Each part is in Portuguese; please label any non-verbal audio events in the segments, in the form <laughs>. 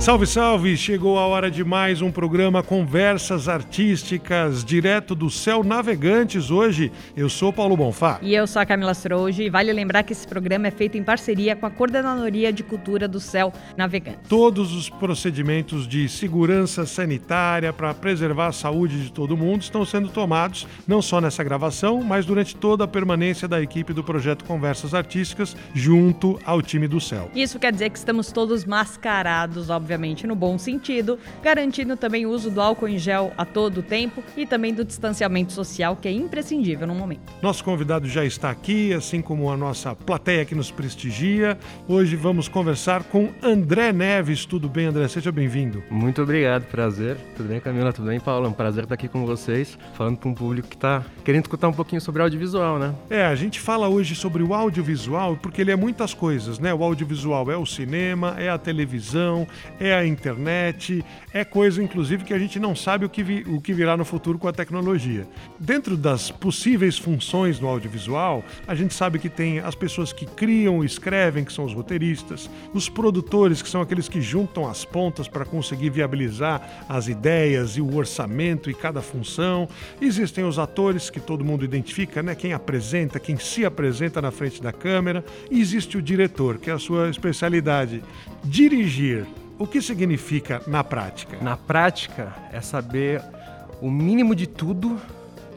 Salve, salve! Chegou a hora de mais um programa Conversas Artísticas, direto do Céu Navegantes. Hoje eu sou Paulo Bonfá. E eu sou a Camila Stroge. E vale lembrar que esse programa é feito em parceria com a Coordenadoria de Cultura do Céu Navegantes. Todos os procedimentos de segurança sanitária para preservar a saúde de todo mundo estão sendo tomados, não só nessa gravação, mas durante toda a permanência da equipe do projeto Conversas Artísticas junto ao time do Céu. Isso quer dizer que estamos todos mascarados, obviamente obviamente no bom sentido, garantindo também o uso do álcool em gel a todo tempo e também do distanciamento social, que é imprescindível no momento. Nosso convidado já está aqui, assim como a nossa plateia que nos prestigia. Hoje vamos conversar com André Neves. Tudo bem, André? Seja bem-vindo. Muito obrigado, prazer. Tudo bem, Camila? Tudo bem, Paulo? É um prazer estar aqui com vocês, falando para um público que está querendo escutar um pouquinho sobre audiovisual, né? É, a gente fala hoje sobre o audiovisual porque ele é muitas coisas, né? O audiovisual é o cinema, é a televisão, é a internet, é coisa inclusive que a gente não sabe o que, vi, o que virá no futuro com a tecnologia. Dentro das possíveis funções no audiovisual, a gente sabe que tem as pessoas que criam escrevem, que são os roteiristas, os produtores, que são aqueles que juntam as pontas para conseguir viabilizar as ideias e o orçamento e cada função. Existem os atores que todo mundo identifica, né? Quem apresenta, quem se apresenta na frente da câmera. E existe o diretor, que é a sua especialidade. Dirigir o que significa na prática? Na prática é saber o mínimo de tudo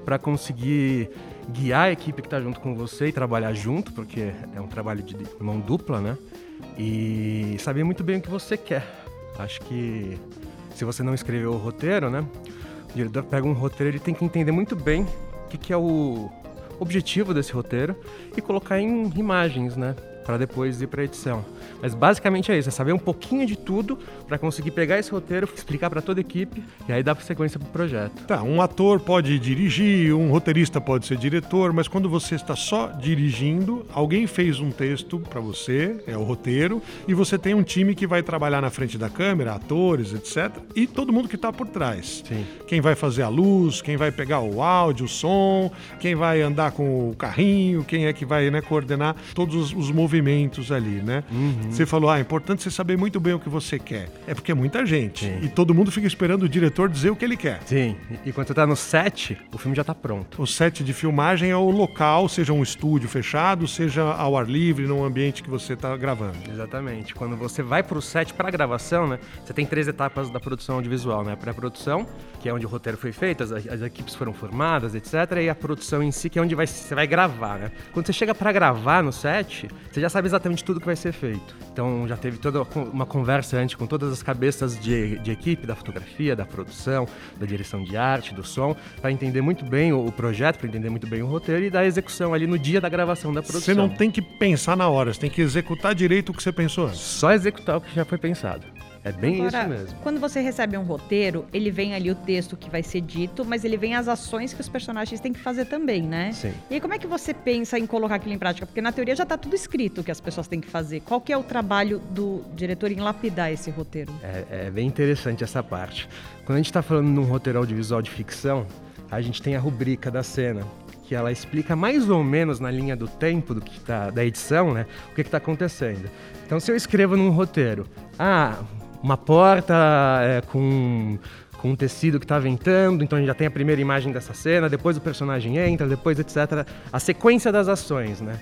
para conseguir guiar a equipe que está junto com você e trabalhar junto, porque é um trabalho de mão dupla, né? E saber muito bem o que você quer. Acho que se você não escreveu o roteiro, né? O diretor pega um roteiro, ele tem que entender muito bem o que, que é o objetivo desse roteiro e colocar em imagens, né? Para depois ir para edição. Mas basicamente é isso, é saber um pouquinho de tudo para conseguir pegar esse roteiro, explicar para toda a equipe e aí dar sequência para o projeto. Tá, um ator pode dirigir, um roteirista pode ser diretor, mas quando você está só dirigindo, alguém fez um texto para você, é o roteiro, e você tem um time que vai trabalhar na frente da câmera, atores, etc, e todo mundo que está por trás. Sim. Quem vai fazer a luz, quem vai pegar o áudio, o som, quem vai andar com o carrinho, quem é que vai né, coordenar todos os, os movimentos movimentos ali, né? Uhum. Você falou, ah, é importante você saber muito bem o que você quer. É porque é muita gente. Sim. E todo mundo fica esperando o diretor dizer o que ele quer. Sim. E quando você tá no set, o filme já tá pronto. O set de filmagem é o local, seja um estúdio fechado, seja ao ar livre, num ambiente que você tá gravando. Exatamente. Quando você vai pro set para gravação, né? Você tem três etapas da produção audiovisual, né? A pré-produção, que é onde o roteiro foi feito, as, as, equipes foram formadas, etc. E a produção em si, que é onde vai, você vai gravar, né? Quando você chega para gravar no set, você já sabe exatamente tudo que vai ser feito. Então já teve toda uma conversa antes com todas as cabeças de, de equipe, da fotografia, da produção, da direção de arte, do som, para entender muito bem o, o projeto, para entender muito bem o roteiro e da execução ali no dia da gravação da produção. Você não tem que pensar na hora, você tem que executar direito o que você pensou antes. Só executar o que já foi pensado. É bem Agora, isso mesmo. Quando você recebe um roteiro, ele vem ali o texto que vai ser dito, mas ele vem as ações que os personagens têm que fazer também, né? Sim. E aí, como é que você pensa em colocar aquilo em prática? Porque na teoria já está tudo escrito que as pessoas têm que fazer. Qual que é o trabalho do diretor em lapidar esse roteiro? É, é bem interessante essa parte. Quando a gente está falando num roteiro audiovisual de ficção, a gente tem a rubrica da cena, que ela explica mais ou menos na linha do tempo do que tá, da edição, né? O que está acontecendo. Então, se eu escrevo num roteiro, ah, uma porta é, com com um tecido que está ventando, então a gente já tem a primeira imagem dessa cena, depois o personagem entra, depois etc. A sequência das ações, né?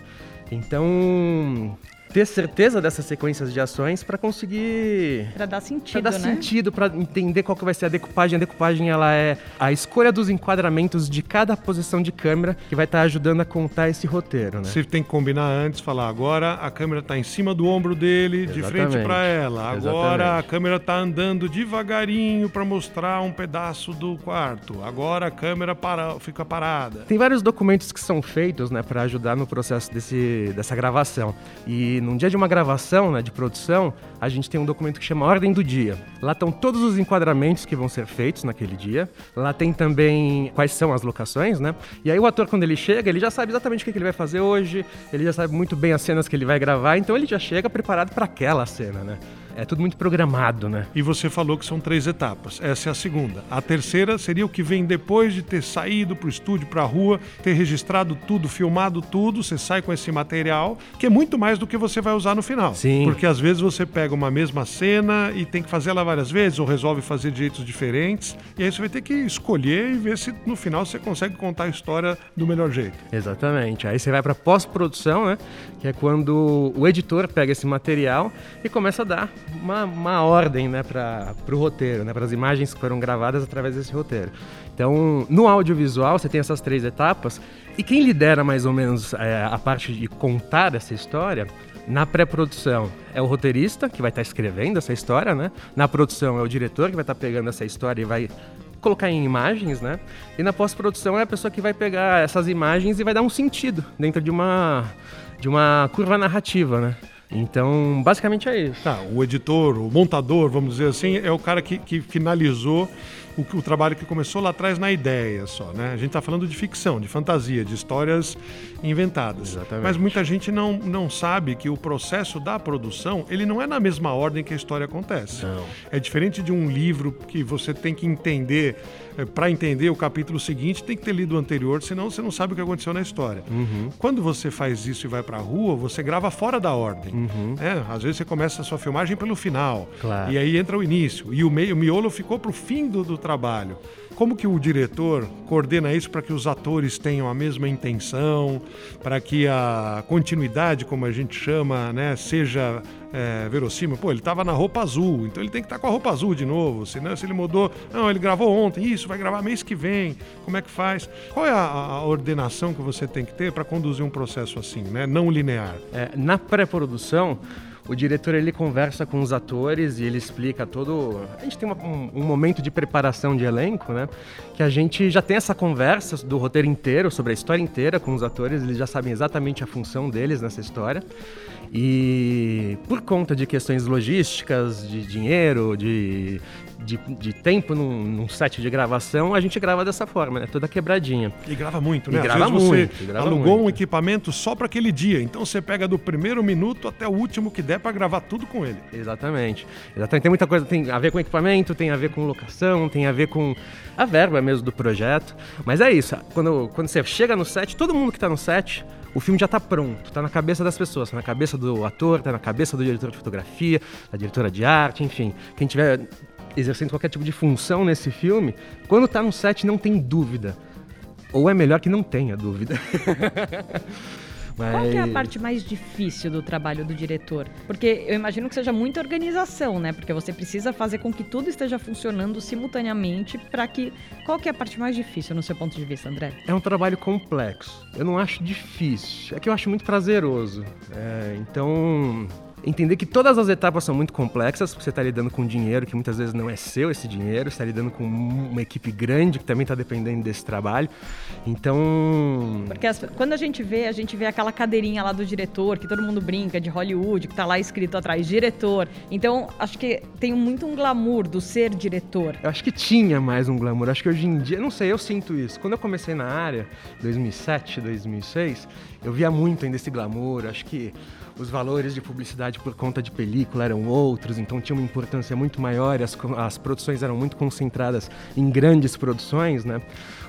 Então, ter certeza dessas sequências de ações para conseguir para dar sentido, pra dar né? sentido, para entender qual que vai ser a decupagem. A decupagem ela é a escolha dos enquadramentos de cada posição de câmera que vai estar tá ajudando a contar esse roteiro, né? Você tem que combinar antes, falar agora a câmera está em cima do ombro dele, Exatamente. de frente para ela. Agora Exatamente. a câmera está andando devagarinho para mostrar um pedaço do quarto. Agora a câmera para, fica parada. Tem vários documentos que são feitos, né, para ajudar no processo desse, dessa gravação. E num dia de uma gravação, né, de produção, a gente tem um documento que chama Ordem do Dia. Lá estão todos os enquadramentos que vão ser feitos naquele dia. Lá tem também quais são as locações, né? E aí o ator, quando ele chega, ele já sabe exatamente o que ele vai fazer hoje, ele já sabe muito bem as cenas que ele vai gravar, então ele já chega preparado para aquela cena, né? É tudo muito programado, né? E você falou que são três etapas. Essa é a segunda. A terceira seria o que vem depois de ter saído para o estúdio, para a rua, ter registrado tudo, filmado tudo. Você sai com esse material, que é muito mais do que você vai usar no final. Sim. Porque às vezes você pega uma mesma cena e tem que fazer ela várias vezes, ou resolve fazer de jeitos diferentes. E aí você vai ter que escolher e ver se no final você consegue contar a história do melhor jeito. Exatamente. Aí você vai para pós-produção, né? Que é quando o editor pega esse material e começa a dar uma, uma ordem, né, para o roteiro, né, para as imagens que foram gravadas através desse roteiro. Então, no audiovisual você tem essas três etapas e quem lidera mais ou menos é, a parte de contar essa história na pré-produção é o roteirista que vai estar escrevendo essa história, né? Na produção é o diretor que vai estar pegando essa história e vai colocar em imagens, né? E na pós-produção é a pessoa que vai pegar essas imagens e vai dar um sentido dentro de uma de uma curva narrativa, né? Então, basicamente é isso. Tá, o editor, o montador, vamos dizer assim, é o cara que, que finalizou o, o, trabalho que começou lá atrás na ideia só, né? A gente está falando de ficção, de fantasia, de histórias inventadas. Exatamente. Mas muita gente não, não sabe que o processo da produção, ele não é na mesma ordem que a história acontece. Não. É diferente de um livro que você tem que entender, é, para entender o capítulo seguinte, tem que ter lido o anterior, senão você não sabe o que aconteceu na história. Uhum. Quando você faz isso e vai para a rua, você grava fora da ordem. Uhum. É, às vezes você começa a sua filmagem pelo final. Claro. E aí entra o início. E o meio, o miolo ficou para o fim do, do trabalho. Como que o diretor coordena isso para que os atores tenham a mesma intenção, para que a continuidade, como a gente chama, né, seja é, verossímil? Pô, ele estava na roupa azul, então ele tem que estar tá com a roupa azul de novo. Senão, se ele mudou, não, ele gravou ontem, isso, vai gravar mês que vem. Como é que faz? Qual é a, a ordenação que você tem que ter para conduzir um processo assim, né, não linear? É, na pré-produção o diretor ele conversa com os atores e ele explica todo. A gente tem uma, um, um, momento de preparação de elenco, né? Que a gente já tem essa conversa do roteiro inteiro, sobre a história inteira com os atores, eles já sabem exatamente a função deles nessa história. E por conta de questões logísticas, de dinheiro, de, de, de tempo num, num, set de gravação, a gente grava dessa forma, né? Toda quebradinha. E grava muito, né? E grava muito, você grava alugou muito. um equipamento só para aquele dia, então você pega do primeiro minuto até o último que der para gravar tudo com ele. Exatamente. Exatamente. Tem muita coisa, tem a ver com equipamento, tem a ver com locação, tem a ver com a verba mesmo do projeto. Mas é isso, quando, quando você chega no set, todo mundo que está no set o filme já está pronto, está na cabeça das pessoas, está na cabeça do ator, está na cabeça do diretor de fotografia, da diretora de arte, enfim. Quem tiver exercendo qualquer tipo de função nesse filme, quando está no set não tem dúvida. Ou é melhor que não tenha dúvida. <laughs> Mas... Qual é a parte mais difícil do trabalho do diretor? Porque eu imagino que seja muita organização, né? Porque você precisa fazer com que tudo esteja funcionando simultaneamente para que... Qual que é a parte mais difícil no seu ponto de vista, André? É um trabalho complexo. Eu não acho difícil. É que eu acho muito prazeroso. É, então entender que todas as etapas são muito complexas, porque você está lidando com dinheiro que muitas vezes não é seu esse dinheiro, você está lidando com uma equipe grande que também está dependendo desse trabalho. Então. Porque as, quando a gente vê, a gente vê aquela cadeirinha lá do diretor, que todo mundo brinca, de Hollywood, que está lá escrito atrás, diretor. Então, acho que tem muito um glamour do ser diretor. Eu acho que tinha mais um glamour. Acho que hoje em dia, não sei, eu sinto isso. Quando eu comecei na área, 2007, 2006, eu via muito ainda esse glamour. Acho que os valores de publicidade por conta de película eram outros, então tinha uma importância muito maior as, as produções eram muito concentradas em grandes produções, né?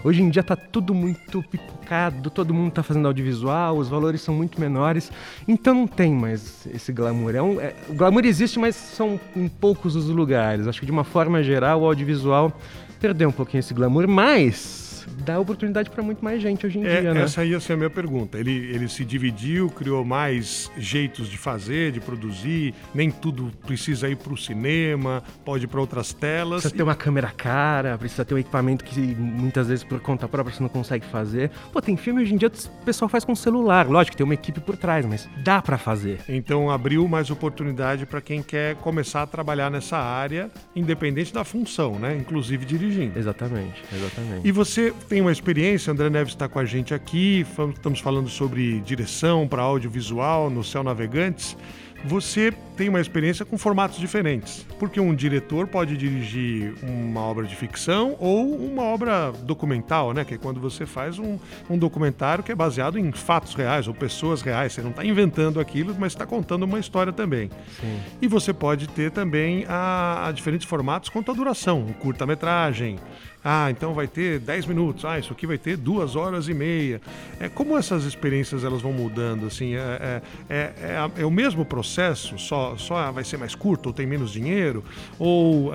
Hoje em dia está tudo muito pipocado, todo mundo está fazendo audiovisual, os valores são muito menores, então não tem mais esse glamour. É um, é, o glamour existe, mas são em poucos os lugares. Acho que de uma forma geral o audiovisual perdeu um pouquinho esse glamour, mas dá oportunidade para muito mais gente hoje em é, dia, né? Essa ia ser a minha pergunta. Ele, ele se dividiu, criou mais jeitos de fazer, de produzir. Nem tudo precisa ir para o cinema, pode ir para outras telas. Precisa ter uma câmera cara, precisa ter um equipamento que muitas vezes por conta própria você não consegue fazer. Pô, tem filme hoje em dia que o pessoal faz com celular. Lógico, tem uma equipe por trás, mas dá para fazer. Então abriu mais oportunidade para quem quer começar a trabalhar nessa área, independente da função, né? Inclusive dirigindo. Exatamente, exatamente. E você tem uma experiência, André Neves está com a gente aqui, estamos falando sobre direção para audiovisual no Céu Navegantes. você tem uma experiência com formatos diferentes. Porque um diretor pode dirigir uma obra de ficção ou uma obra documental, né? Que é quando você faz um, um documentário que é baseado em fatos reais ou pessoas reais. Você não está inventando aquilo, mas está contando uma história também. Sim. E você pode ter também a, a diferentes formatos quanto à duração. Um curta-metragem, ah, então vai ter 10 minutos. Ah, isso aqui vai ter duas horas e meia. É, como essas experiências elas vão mudando? Assim, é, é, é, é o mesmo processo, só, só vai ser mais curto ou tem menos dinheiro? Ou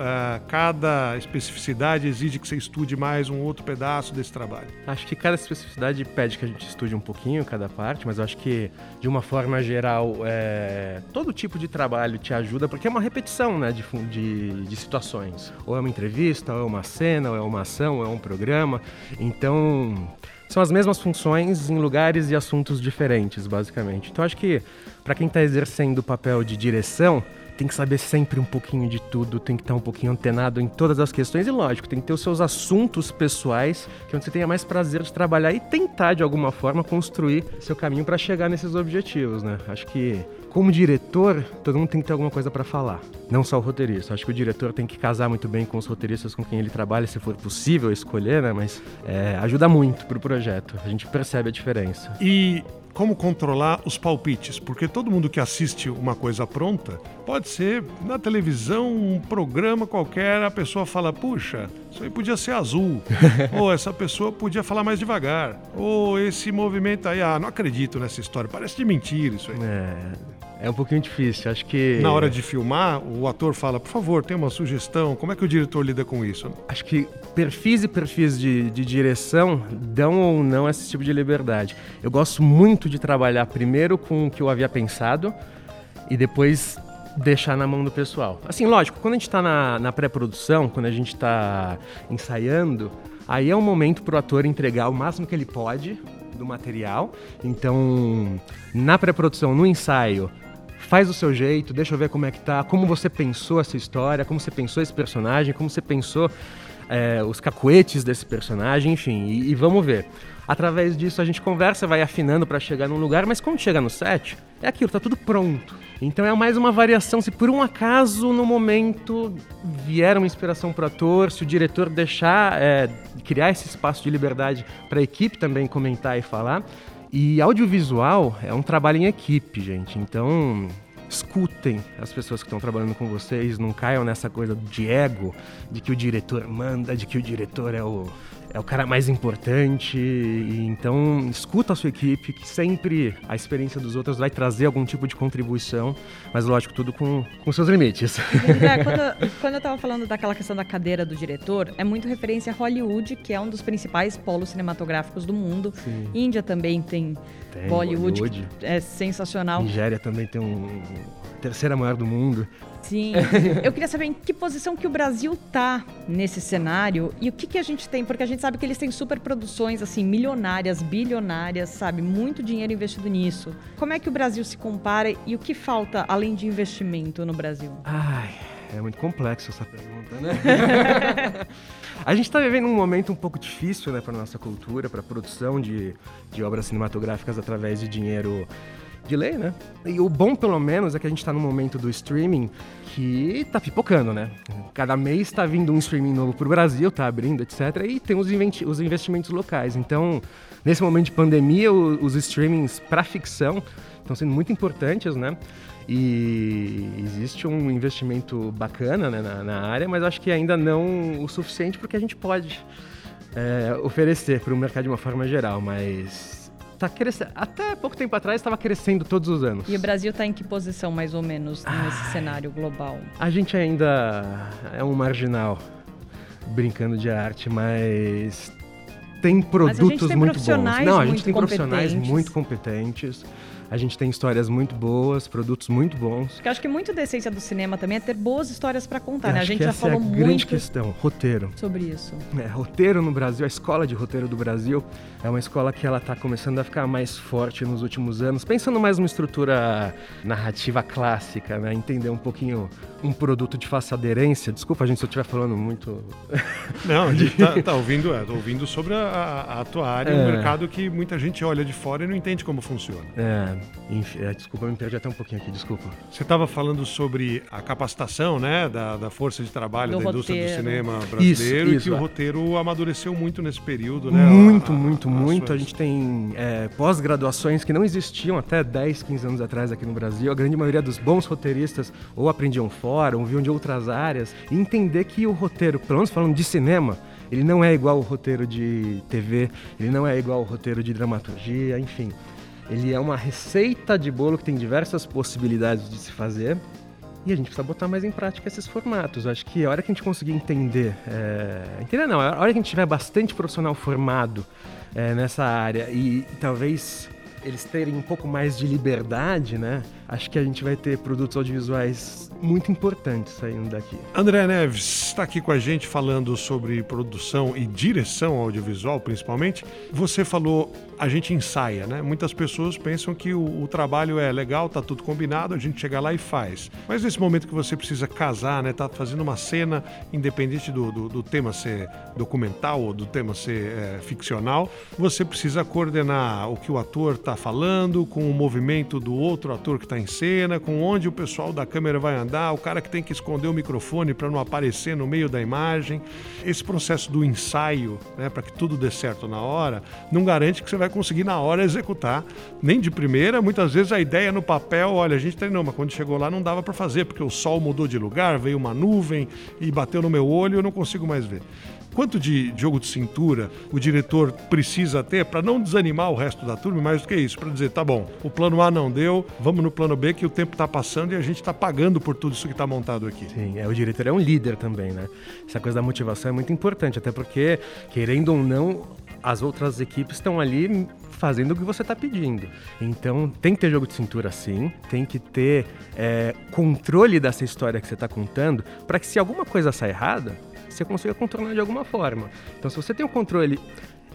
cada especificidade exige que você estude mais um outro pedaço desse trabalho? Acho que cada especificidade pede que a gente estude um pouquinho cada parte, mas eu acho que, de uma forma geral, todo tipo de trabalho te ajuda, porque é uma repetição né, de, de, de situações. Ou é uma entrevista, ou é uma cena, ou é uma uma ação, é um programa. Então, são as mesmas funções em lugares e assuntos diferentes, basicamente. Então, acho que para quem está exercendo o papel de direção, tem que saber sempre um pouquinho de tudo, tem que estar um pouquinho antenado em todas as questões e, lógico, tem que ter os seus assuntos pessoais, que é onde você tenha mais prazer de trabalhar e tentar, de alguma forma, construir seu caminho para chegar nesses objetivos, né? Acho que como diretor, todo mundo tem que ter alguma coisa para falar, não só o roteirista. Acho que o diretor tem que casar muito bem com os roteiristas com quem ele trabalha, se for possível escolher, né? Mas é, ajuda muito pro projeto. A gente percebe a diferença. E como controlar os palpites, porque todo mundo que assiste uma coisa pronta, pode ser na televisão, um programa qualquer, a pessoa fala: puxa, isso aí podia ser azul, <laughs> ou essa pessoa podia falar mais devagar, ou esse movimento aí, ah, não acredito nessa história, parece de mentira isso aí. É. É um pouquinho difícil, acho que. Na hora de filmar, o ator fala, por favor, tem uma sugestão. Como é que o diretor lida com isso? Acho que perfis e perfis de, de direção dão ou não esse tipo de liberdade. Eu gosto muito de trabalhar primeiro com o que eu havia pensado e depois deixar na mão do pessoal. Assim, lógico, quando a gente está na, na pré-produção, quando a gente está ensaiando, aí é um momento para o ator entregar o máximo que ele pode do material. Então, na pré-produção, no ensaio, faz o seu jeito, deixa eu ver como é que tá, como você pensou essa história, como você pensou esse personagem, como você pensou é, os cacuetes desse personagem, enfim, e, e, vamos ver. Através disso a gente conversa, vai afinando para chegar num lugar, mas quando chega no set, é aquilo, tá tudo pronto. Então é mais uma variação. Se por um acaso no momento vier uma inspiração para o ator, se o diretor deixar é, criar esse espaço de liberdade para a equipe também comentar e falar, e audiovisual é um trabalho em equipe, gente. Então, escutem as pessoas que estão trabalhando com vocês, não caiam nessa coisa de ego, de que o diretor manda, de que o diretor é o é o cara mais importante. então, escuta a sua equipe, que sempre a experiência dos outros vai trazer algum tipo de contribuição, mas lógico, tudo com, com seus limites. É, <laughs> quando, quando eu estava falando daquela questão da cadeira do diretor, é muito referência a Hollywood, que é um dos principais polos cinematográficos do mundo. Sim. Índia também tem, tem Bollywood, Hollywood. é sensacional. Nigéria também tem um terceira maior do mundo. Sim. Eu queria saber em que posição que o Brasil tá nesse cenário e o que, que a gente tem, porque a gente sabe que eles têm super produções assim milionárias, bilionárias, sabe, muito dinheiro investido nisso. Como é que o Brasil se compara e o que falta além de investimento no Brasil? Ai, é muito complexo essa pergunta, né? <laughs> a gente está vivendo um momento um pouco difícil, né, para nossa cultura, para a produção de, de obras cinematográficas através de dinheiro de lei, né? E o bom, pelo menos, é que a gente está no momento do streaming que tá pipocando, né? Cada mês está vindo um streaming novo para o Brasil, tá abrindo, etc. E tem os, os investimentos locais. Então, nesse momento de pandemia, o, os streamings para ficção estão sendo muito importantes, né? E existe um investimento bacana né, na, na, área, mas acho que ainda não o suficiente porque a gente pode é, oferecer para o mercado de uma forma geral. Mas tá crescendo. Até pouco tempo atrás estava crescendo todos os anos. E o Brasil está em que posição, mais ou menos, nesse Ai, cenário global? A gente ainda é um marginal, brincando de arte, mas tem produtos mas a gente tem muito bons. Não, a gente tem profissionais muito competentes. A gente tem histórias muito boas, produtos muito bons. Porque acho que muito da essência do cinema também é ter boas histórias para contar, né? A gente já falou é a muito grande questão, roteiro. Sobre isso. É, roteiro no Brasil, a escola de roteiro do Brasil é uma escola que ela está começando a ficar mais forte nos últimos anos, pensando mais numa estrutura narrativa clássica, né? Entender um pouquinho um produto de fácil aderência. Desculpa, gente, se eu estiver falando muito. <laughs> Não, a gente tá, <laughs> tá ouvindo, é, ouvindo sobre a, a tua área, é. um mercado que muita gente olha de fora e não entende como funciona. É, enfim, é, desculpa, me perdi até um pouquinho aqui, desculpa. Você estava falando sobre a capacitação, né, da, da força de trabalho do da indústria roteiro. do cinema brasileiro isso, isso, e que o roteiro amadureceu muito nesse período, né? Muito, a, muito, a, muito. A gente tem é, pós-graduações que não existiam até 10, 15 anos atrás aqui no Brasil. A grande maioria dos bons roteiristas ou aprendiam fora, ou viam de outras áreas. E entender que o roteiro, pelo menos falando de cinema, ele não é igual ao roteiro de TV, ele não é igual ao roteiro de dramaturgia, enfim. Ele é uma receita de bolo que tem diversas possibilidades de se fazer e a gente precisa botar mais em prática esses formatos. Eu acho que a hora que a gente conseguir entender, é... entender não, a hora que a gente tiver bastante profissional formado é, nessa área e, e talvez eles terem um pouco mais de liberdade, né? Acho que a gente vai ter produtos audiovisuais muito importantes saindo daqui. André Neves está aqui com a gente falando sobre produção e direção audiovisual, principalmente. Você falou a gente ensaia, né? Muitas pessoas pensam que o, o, trabalho é legal, tá tudo combinado, a gente chega lá e faz. Mas nesse momento que você precisa casar, né? Tá fazendo uma cena, independente do, do, do tema ser documental ou do tema ser é, ficcional, você precisa coordenar o que o ator está falando com o movimento do outro ator que está em cena, com onde o pessoal da câmera vai andar, o cara que tem que esconder o microfone para não aparecer no meio da imagem. Esse processo do ensaio, né? Para que tudo dê certo na hora, não garante que você vai conseguir na hora executar. Nem de primeira, muitas vezes a ideia no papel, olha, a gente treinou, mas quando chegou lá não dava para fazer, porque o sol mudou de lugar, veio uma nuvem e bateu no meu olho e eu não consigo mais ver. Quanto de jogo de cintura o diretor precisa ter para não desanimar o resto da turma, mais do que isso, para dizer, tá bom, o plano A não deu, vamos no plano B que o tempo está passando e a gente está pagando por tudo isso que está montado aqui. Sim, é, o diretor é um líder também, né? Essa coisa da motivação é muito importante, até porque, querendo ou não, as outras equipes estão ali fazendo o que você está pedindo. Então tem que ter jogo de cintura sim, tem que ter é, controle dessa história que você está contando, para que se alguma coisa sair errada, você consiga contornar de alguma forma. Então se você tem o controle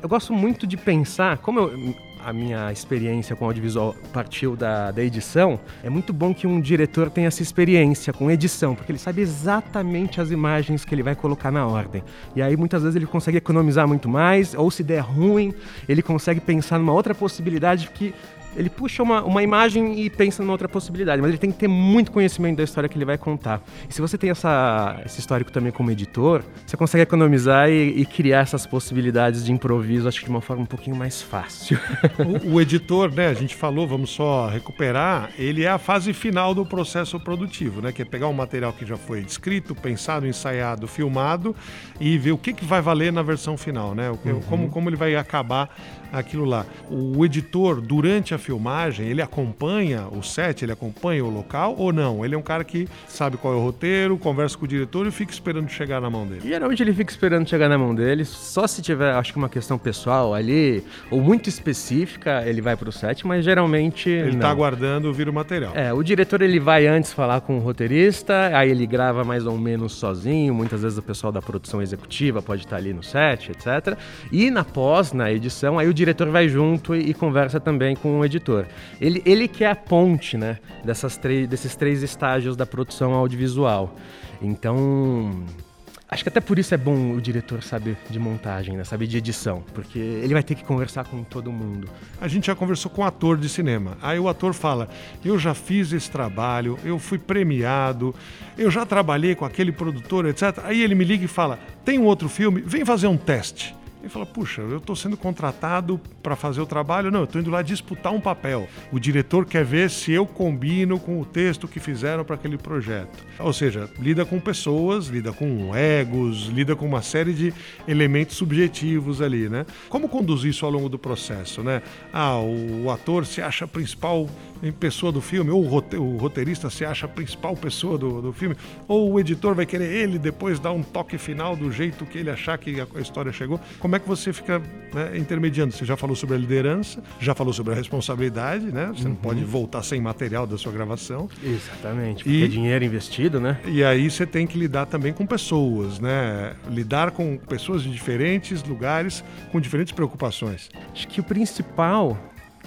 eu gosto muito de pensar, como eu, a minha experiência com audiovisual partiu da, da edição, é muito bom que um diretor tenha essa experiência com edição, porque ele sabe exatamente as imagens que ele vai colocar na ordem. E aí muitas vezes ele consegue economizar muito mais, ou se der ruim, ele consegue pensar numa outra possibilidade que ele puxa uma, uma imagem e pensa numa outra possibilidade, mas ele tem que ter muito conhecimento da história que ele vai contar. E se você tem essa, esse histórico também como editor, você consegue economizar e, e criar essas possibilidades de improviso, acho que de uma forma um pouquinho mais fácil. <laughs> O, o, editor, né, a gente falou, vamos só recuperar, ele é a fase final do processo produtivo, né, que é pegar um material que já foi escrito, pensado, ensaiado, filmado e ver o que, que vai valer na versão final, né, uhum. como, como ele vai acabar aquilo lá. O editor, durante a filmagem, ele acompanha o set, ele acompanha o local ou não? Ele é um cara que sabe qual é o roteiro, conversa com o diretor e fica esperando chegar na mão dele. Geralmente ele fica esperando chegar na mão dele, só se tiver, acho que uma questão pessoal ali, ou muito específica, ele vai pro set, mas geralmente. Ele não. tá aguardando vir o material. É, o diretor ele vai antes falar com o roteirista, aí ele grava mais ou menos sozinho, muitas vezes o pessoal da produção executiva pode estar ali no set, etc. E na pós, na edição, aí o diretor vai junto e, e conversa também com o editor. Ele, ele que é a ponte, né, dessas desses três estágios da produção audiovisual. Então, Acho que até por isso é bom o diretor saber de montagem, né? saber de edição, porque ele vai ter que conversar com todo mundo. A gente já conversou com um ator de cinema. Aí o ator fala: Eu já fiz esse trabalho, eu fui premiado, eu já trabalhei com aquele produtor, etc. Aí ele me liga e fala: Tem um outro filme, vem fazer um teste. Ele fala: Puxa, eu estou sendo contratado para fazer o trabalho. Não, eu estou indo lá disputar um papel. O diretor quer ver se eu combino com o texto que fizeram para aquele projeto. Ou seja, lida com pessoas, lida com egos, lida com uma série de elementos subjetivos ali, né? Como conduzir isso ao longo do processo, né? Ah, o ator se acha a principal pessoa do filme, ou o roteirista se acha a principal pessoa do, do filme, ou o editor vai querer ele depois dar um toque final do jeito que ele achar que a história chegou. Como como é que você fica né, intermediando? Você já falou sobre a liderança, já falou sobre a responsabilidade, né? Você uhum. não pode voltar sem material da sua gravação. Exatamente, porque e, é dinheiro investido, né? E aí você tem que lidar também com pessoas, né? Lidar com pessoas de diferentes lugares, com diferentes preocupações. Acho que o principal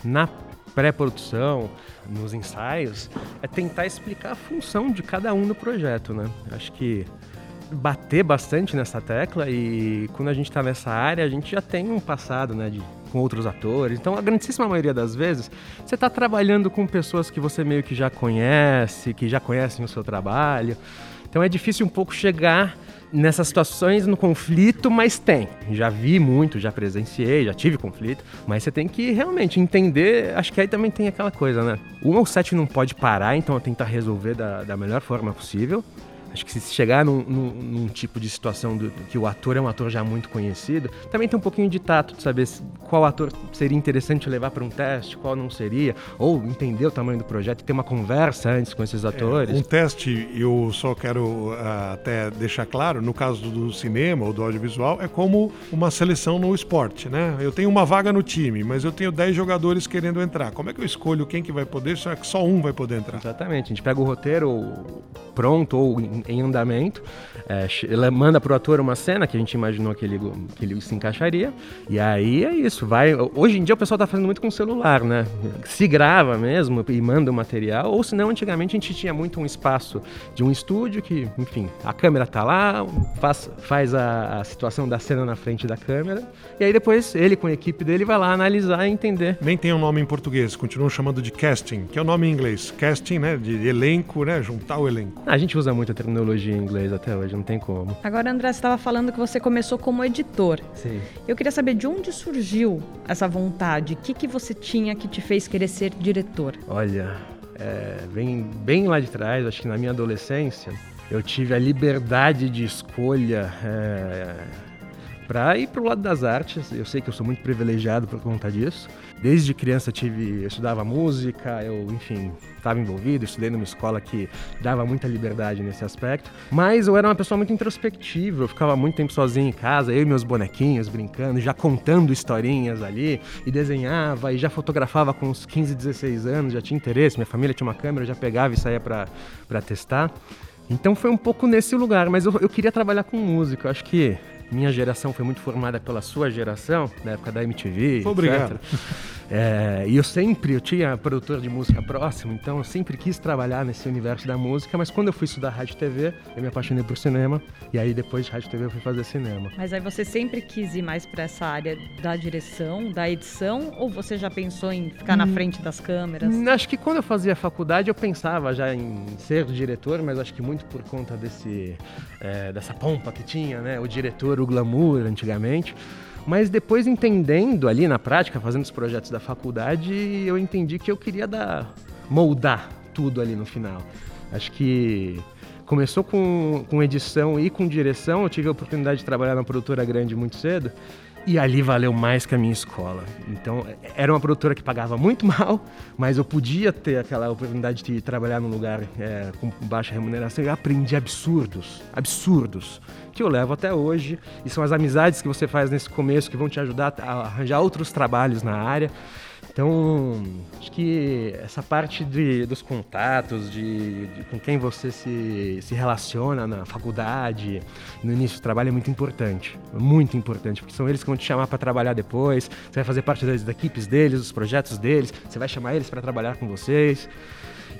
na pré-produção, nos ensaios, é tentar explicar a função de cada um no projeto, né? Acho que bater bastante nessa tecla e quando a gente está nessa área, a gente já tem um passado, né, de com outros atores. Então, a grandíssima maioria das vezes, você está trabalhando com pessoas que você meio que já conhece, que já conhecem o seu trabalho. Então, é difícil um pouco chegar nessas situações no conflito, mas tem. Já vi muito, já presenciei, já tive conflito, mas você tem que realmente entender. Acho que aí também tem aquela coisa, né? O set não pode parar, então eu tentar resolver da, da melhor forma possível. Acho que se chegar num, num, num tipo de situação do, que o ator é um ator já muito conhecido, também tem um pouquinho de tato de saber qual ator seria interessante levar para um teste, qual não seria, ou entender o tamanho do projeto e ter uma conversa antes com esses atores. É, um teste, eu só quero uh, até deixar claro, no caso do cinema ou do audiovisual, é como uma seleção no esporte, né? Eu tenho uma vaga no time, mas eu tenho 10 jogadores querendo entrar. Como é que eu escolho quem que vai poder, só que só um vai poder entrar? Exatamente. A gente pega o roteiro pronto ou em andamento. É, ela manda pro ator uma cena que a gente imaginou que ele, que ele se encaixaria. E aí é isso, vai. Hoje em dia o pessoal tá fazendo muito com celular, né? Se grava mesmo e manda o material, ou senão antigamente a gente tinha muito um espaço de um estúdio que, enfim, a câmera tá lá, faz, faz a, a situação da cena na frente da câmera, e aí depois ele com a equipe dele vai lá analisar e entender. Nem tem um nome em português, continuam chamando de casting, que é o nome em inglês. Casting, né? De elenco, né? Juntar o elenco. A gente usa muito a terminologia em inglês até hoje, não tem como. Agora, André, você estava falando que você começou como editor. Sim. Eu queria saber de onde surgiu essa vontade, o que, que você tinha que te fez querer ser diretor? Olha, é, vem bem lá de trás, acho que na minha adolescência, eu tive a liberdade de escolha. É, para ir para o lado das artes. Eu sei que eu sou muito privilegiado por conta disso. Desde criança tive, eu estudava música, eu, enfim, estava envolvido, estudei numa escola que dava muita liberdade nesse aspecto. Mas eu era uma pessoa muito introspectiva, eu ficava muito tempo sozinho em casa, eu e meus bonequinhos brincando, já contando historinhas ali, e desenhava, e já fotografava com uns 15, 16 anos, já tinha interesse, minha família tinha uma câmera, eu já pegava e saía para testar. Então foi um pouco nesse lugar, mas eu, eu queria trabalhar com música, eu acho que minha geração foi muito formada pela sua geração, na época da MTV, Obrigado. É, e eu sempre, eu tinha produtor de música próximo, então eu sempre quis trabalhar nesse universo da música, mas quando eu fui estudar rádio e TV, eu me apaixonei por cinema, e aí depois de rádio e TV eu fui fazer cinema. Mas aí você sempre quis ir mais para essa área da direção, da edição, ou você já pensou em ficar na hum, frente das câmeras? Hum, acho que quando eu fazia faculdade eu pensava já em ser diretor, mas acho que muito por conta desse, é, dessa pompa que tinha, né, o diretor, o glamour antigamente. Mas depois entendendo ali na prática, fazendo os projetos da faculdade, eu entendi que eu queria dar, moldar tudo ali no final. Acho que começou com, com edição e com direção. Eu tive a oportunidade de trabalhar na produtora grande muito cedo. E ali valeu mais que a minha escola. Então, era uma produtora que pagava muito <laughs> mal, mas eu podia ter aquela oportunidade de trabalhar num lugar é, com baixa remuneração eu aprendi absurdos, absurdos, que eu levo até hoje. E são as amizades que você faz nesse começo que vão te ajudar a arranjar outros trabalhos na área. Então, acho que essa parte de, dos contatos, de, de, com quem você se, se relaciona na faculdade, no início do trabalho, é muito importante. Muito importante, porque são eles que vão te chamar para trabalhar depois, você vai fazer parte das, das equipes deles, dos projetos deles, você vai chamar eles para trabalhar com vocês.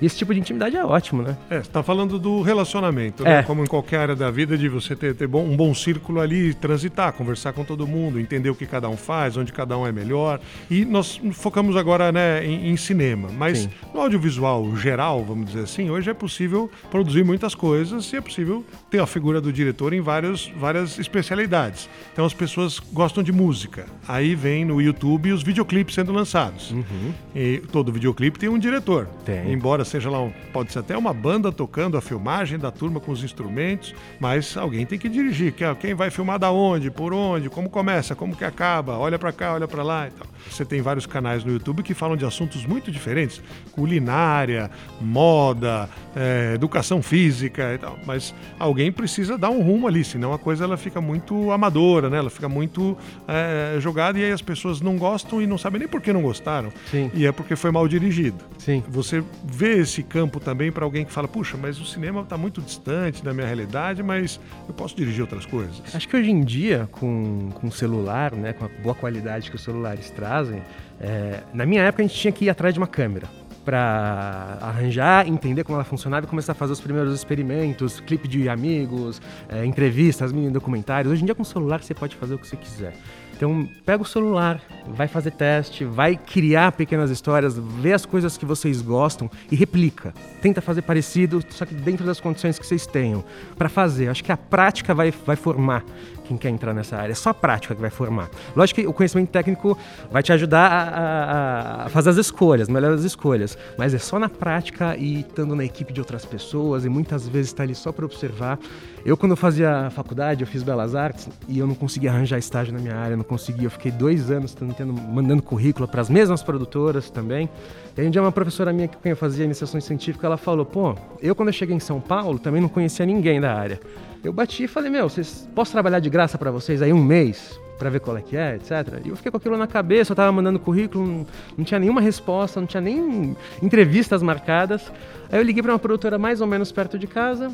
Esse tipo de intimidade é ótimo, né? É, você tá falando do relacionamento, né? é. né? Como em qualquer área da vida, de você ter, ter bom, um bom círculo ali, transitar, conversar com todo mundo, entender o que cada um faz, onde cada um é melhor. E nós focamos agora né, em, em cinema. Mas Sim. no audiovisual geral, vamos dizer assim, hoje é possível produzir muitas coisas e é possível ter a figura do diretor em vários, várias especialidades. Então as pessoas gostam de música. Aí vem no YouTube os videoclipes sendo lançados. Uhum. E todo videoclipe tem um diretor. Tem. Embora seja lá, um, pode ser até uma banda tocando a filmagem da turma com os instrumentos, mas alguém tem que dirigir. Quem vai filmar da onde, por onde, como começa, como que acaba, olha para cá, olha para lá e tal. Você tem vários canais no YouTube que falam de assuntos muito diferentes, culinária, moda, é, educação física e tal, mas alguém precisa dar um rumo ali, senão a coisa ela fica muito amadora, né? Ela fica muito é, jogada e aí as pessoas não gostam e não sabem nem por que não gostaram. Sim. E é porque foi mal dirigido. Sim. Você vê esse campo também para alguém que fala, puxa, mas o cinema está muito distante da minha realidade, mas eu posso dirigir outras coisas. Acho que hoje em dia, com, com celular, né, com a boa qualidade que os celulares trazem, é, na minha época a gente tinha que ir atrás de uma câmera para arranjar, entender como ela funcionava e começar a fazer os primeiros experimentos, clipe de amigos, é, entrevistas, mini documentários. Hoje em dia com o celular você pode fazer o que você quiser. Então, pega o celular, vai fazer teste, vai criar pequenas histórias, vê as coisas que vocês gostam e replica. Tenta fazer parecido, só que dentro das condições que vocês tenham para fazer. Acho que a prática vai, vai formar quem quer entrar nessa área. É só a prática que vai formar. Lógico que o conhecimento técnico vai te ajudar a, a, fazer as escolhas, melhores escolhas, mas é só na prática e estando na equipe de outras pessoas e muitas vezes estar tá ali só para observar. Eu, quando eu fazia faculdade, eu fiz Belas Artes e eu não conseguia arranjar estágio na minha área, não conseguia. Eu fiquei dois anos tentando, mandando currículo para as mesmas produtoras também. E aí um dia uma professora minha que eu fazia iniciação científica, ela falou, pô, eu quando eu cheguei em São Paulo também não conhecia ninguém da área. Eu bati e falei, meu, vocês, posso trabalhar de graça para vocês aí um mês? para ver qual é que é, etc. E eu fiquei com aquilo na cabeça, eu tava mandando currículo, não, não tinha nenhuma resposta, não tinha nem entrevistas marcadas. Aí eu liguei para uma produtora mais ou menos perto de casa.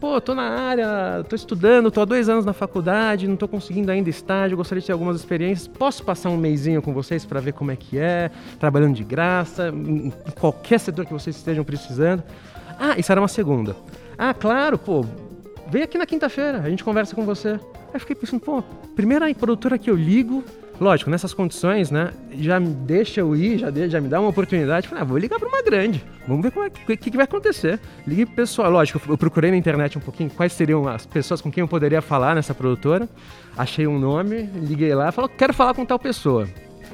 Pô, tô na área, tô estudando, tô há dois anos na faculdade, não tô conseguindo ainda estágio, gostaria de ter algumas experiências. Posso passar um mêsinho com vocês para ver como é que é, trabalhando de graça, em qualquer setor que vocês estejam precisando? Ah, isso era uma segunda. Ah, claro, pô, vem aqui na quinta-feira, a gente conversa com você. Aí fiquei pensando, pô, primeira produtora que eu ligo, lógico, nessas condições, né? Já me deixa eu ir, já, de, já me dá uma oportunidade. Falei, ah, vou ligar para uma grande. Vamos ver o é, que, que, que, vai acontecer. Liguei pro pessoal, lógico, eu procurei na internet um pouquinho quais seriam as pessoas com quem eu poderia falar nessa produtora. Achei um nome, liguei lá, falou, quero falar com tal pessoa.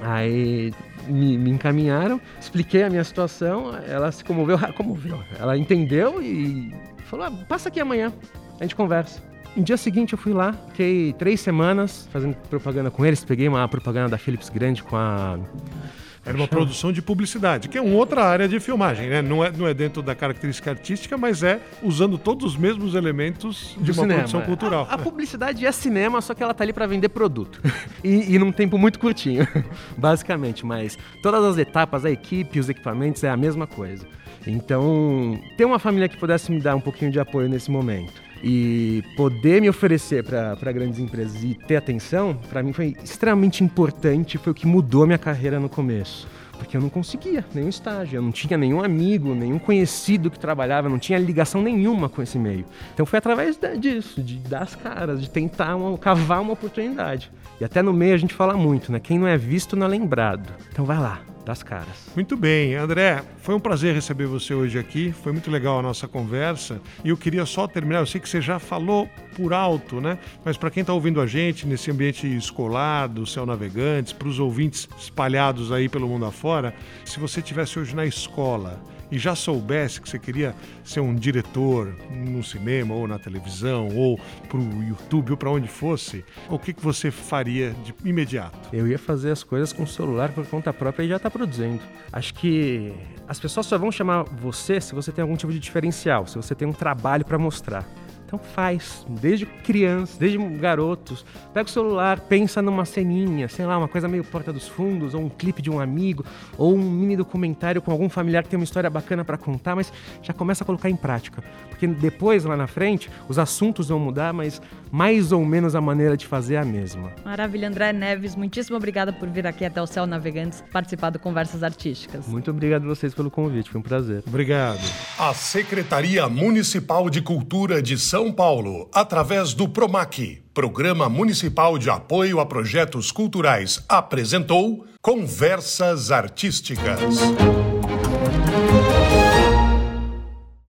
Aí me, me, encaminharam, expliquei a minha situação, ela se comoveu, <laughs> comoveu. Ela entendeu e falou: ah, passa aqui amanhã a gente conversa. No dia seguinte eu fui lá, fiquei três semanas fazendo propaganda com eles. Peguei uma propaganda da Philips Grande com a. Era uma produção de publicidade, que é uma outra área de filmagem, né? Não é, não é dentro da característica artística, mas é usando todos os mesmos elementos de uma cinema, produção cultural. A, a, publicidade é cinema, só que ela tá ali para vender produto. <laughs> e, e num tempo muito curtinho, <laughs> basicamente. Mas todas as etapas, a equipe, os equipamentos, é a mesma coisa. Então, ter uma família que pudesse me dar um pouquinho de apoio nesse momento e poder me oferecer para grandes empresas e ter atenção, para mim foi extremamente importante, foi o que mudou minha carreira no começo. Porque eu não conseguia nenhum estágio, eu não tinha nenhum amigo, nenhum conhecido que trabalhava, não tinha ligação nenhuma com esse meio. Então foi através disso, de dar as caras, de tentar uma, cavar uma oportunidade. E até no meio a gente fala muito, né? Quem não é visto não é lembrado. Então vai lá, das caras. Muito bem, André, foi um prazer receber você hoje aqui. Foi muito legal a nossa conversa. E eu queria só terminar, eu sei que você já falou por alto, né? Mas para quem está ouvindo a gente nesse ambiente escolar do Céu Navegantes, para os ouvintes espalhados aí pelo mundo afora, se você estivesse hoje na escola e já soubesse que você queria ser um diretor no cinema ou na televisão ou para o YouTube ou para onde fosse, o que, que você faria de imediato? Eu ia fazer as coisas com o celular por conta própria e já está produzindo. Acho que as pessoas só vão chamar você se você tem algum tipo de diferencial, se você tem um trabalho para mostrar. Então faz, desde crianças, desde garotos. Pega o celular, pensa numa ceninha, sei lá, uma coisa meio Porta dos Fundos, ou um clipe de um amigo, ou um mini documentário com algum familiar que tem uma história bacana para contar, mas já começa a colocar em prática. Porque depois, lá na frente, os assuntos vão mudar, mas mais ou menos a maneira de fazer é a mesma. Maravilha, André Neves, muitíssimo obrigada por vir aqui até o Céu Navegantes participar do Conversas Artísticas. Muito obrigado a vocês pelo convite, foi um prazer. Obrigado. A Secretaria Municipal de Cultura de São Paulo, através do PROMAC, Programa Municipal de Apoio a Projetos Culturais, apresentou Conversas Artísticas.